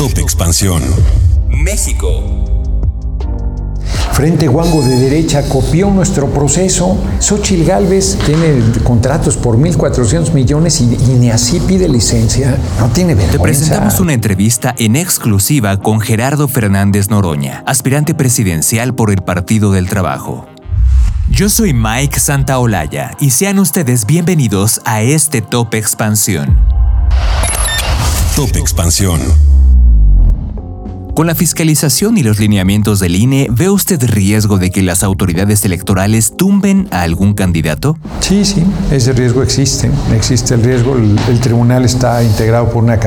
Top Expansión. México. Frente Guango de derecha copió nuestro proceso. Xochil Gálvez tiene contratos por 1.400 millones y, y ni así pide licencia. No tiene vergüenza. Te presentamos una entrevista en exclusiva con Gerardo Fernández Noroña, aspirante presidencial por el Partido del Trabajo. Yo soy Mike Santaolalla y sean ustedes bienvenidos a este Top Expansión. Top Expansión. Con la fiscalización y los lineamientos del INE, ¿ve usted riesgo de que las autoridades electorales tumben a algún candidato? Sí, sí, ese riesgo existe. Existe el riesgo. El, tribunal está integrado por una,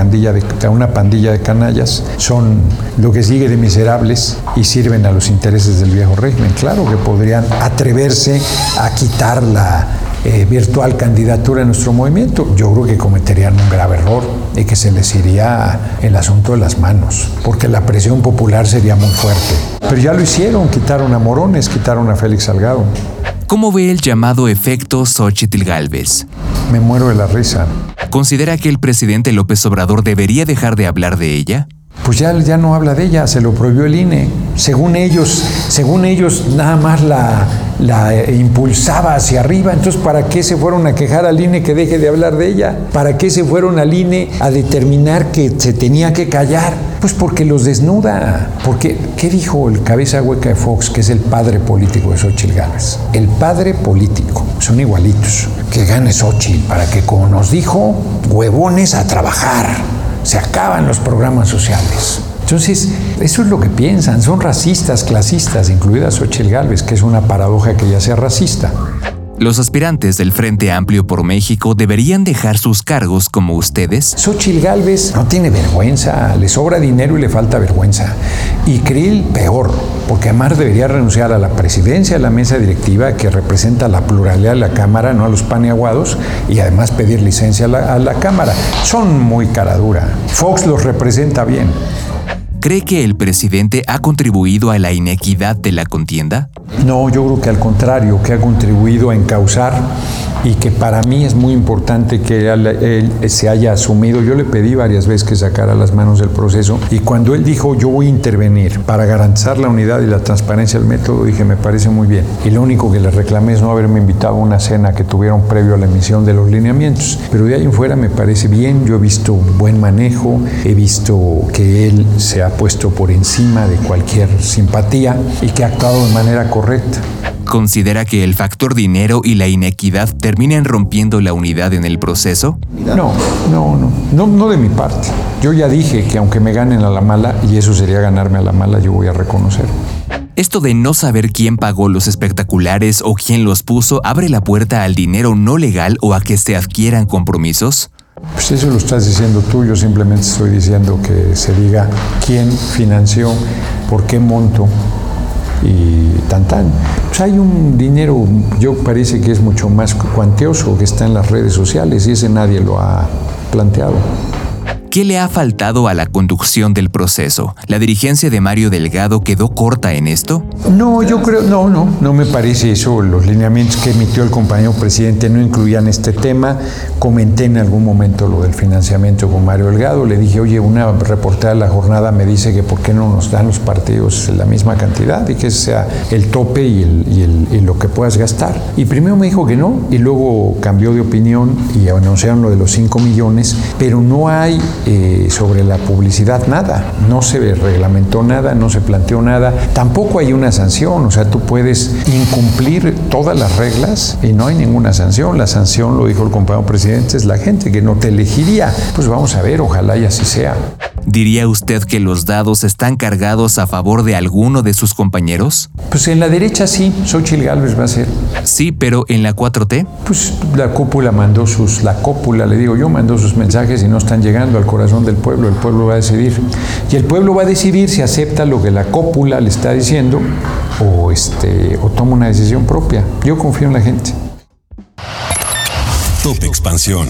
una pandilla de canallas. Son lo que sigue de miserables y sirven a los intereses del viejo régimen. Claro que podrían atreverse a quitar la eh, virtual candidatura en nuestro movimiento, yo creo que cometerían un grave error y que se les iría el asunto de las manos, porque la presión popular sería muy fuerte. Pero ya lo hicieron, quitaron a Morones, quitaron a Félix Salgado. ¿Cómo ve el llamado efecto Xochitl Galvez? Me muero de la risa. ¿Considera que el presidente López Obrador debería dejar de hablar de ella? Pues ya, ya no habla de ella, se lo prohibió el INE. Según ellos, según ellos nada más la, la impulsaba hacia arriba. Entonces, ¿para qué se fueron a quejar al INE que deje de hablar de ella? ¿Para qué se fueron al INE a determinar que se tenía que callar? Pues porque los desnuda. Porque, ¿qué dijo el cabeza hueca de Fox, que es el padre político de Xochitl Gálvez? El padre político, son igualitos. Que gane Xochitl para que, como nos dijo, huevones a trabajar se acaban los programas sociales. Entonces, eso es lo que piensan, son racistas, clasistas, incluida Xochitl Gálvez, que es una paradoja que ya sea racista. Los aspirantes del Frente Amplio por México deberían dejar sus cargos como ustedes. Xochitl Gálvez no tiene vergüenza, le sobra dinero y le falta vergüenza. Y Krill peor, porque además debería renunciar a la presidencia de la mesa directiva que representa la pluralidad de la Cámara, no a los paneaguados, y además pedir licencia a la, a la Cámara. Son muy cara dura. Fox los representa bien. ¿Cree que el presidente ha contribuido a la inequidad de la contienda? No, yo creo que al contrario, que ha contribuido a encauzar y que para mí es muy importante que él, se haya asumido. Yo le pedí varias veces que sacara las manos del proceso y cuando él dijo yo voy a intervenir para garantizar la unidad y la transparencia del método, dije me parece muy bien. Y lo único que le reclamé es no haberme invitado a una cena que tuvieron previo a la emisión de los lineamientos. Pero de ahí en fuera me parece bien, yo he visto buen manejo, he visto que él se ha puesto por encima de cualquier simpatía y que ha actuado de manera correcta. ¿Considera que el factor dinero y la inequidad terminan rompiendo la unidad en el proceso? No, no, no, no, no de mi parte. Yo ya dije que aunque me ganen a la mala, y eso sería ganarme a la mala, yo voy a reconocer. Esto de no saber quién pagó los espectaculares o quién los puso abre la puerta al dinero no legal o a que se adquieran compromisos. Pues eso lo estás diciendo tú, yo simplemente estoy diciendo que se diga quién financió, por qué monto y tan tan. Pues hay un dinero, yo parece que es mucho más cuantioso, que está en las redes sociales y ese nadie lo ha planteado. ¿Qué le ha faltado a la conducción del proceso? ¿La dirigencia de Mario Delgado quedó corta en esto? No, yo creo, no, no, no me parece eso. Los lineamientos que emitió el compañero presidente no incluían este tema. Comenté en algún momento lo del financiamiento con Mario Delgado. Le dije, oye, una reportera de la jornada me dice que por qué no nos dan los partidos la misma cantidad y que ese sea el tope y, y lo que puedas gastar. Y primero me dijo que no y luego cambió de opinión y anunciaron lo de los 5 millones, pero no hay eh, sobre la publicidad nada, no se reglamentó nada, no se planteó nada, tampoco hay una sanción, o sea, tú puedes incumplir todas las reglas y no hay ninguna sanción, la sanción, lo dijo el compañero presidente, es la gente que no te elegiría, pues vamos a ver, ojalá y así sea. ¿Diría usted que los dados están cargados a favor de alguno de sus compañeros? Pues en la derecha sí, Xochitl Gálvez va a ser. Sí, pero en la 4T. Pues la cúpula mandó sus, la cúpula, le digo yo, mandó sus mensajes y no están llegando al corazón del pueblo, el pueblo va a decidir. Y el pueblo va a decidir si acepta lo que la cúpula le está diciendo o, este, o toma una decisión propia. Yo confío en la gente. Top Expansión.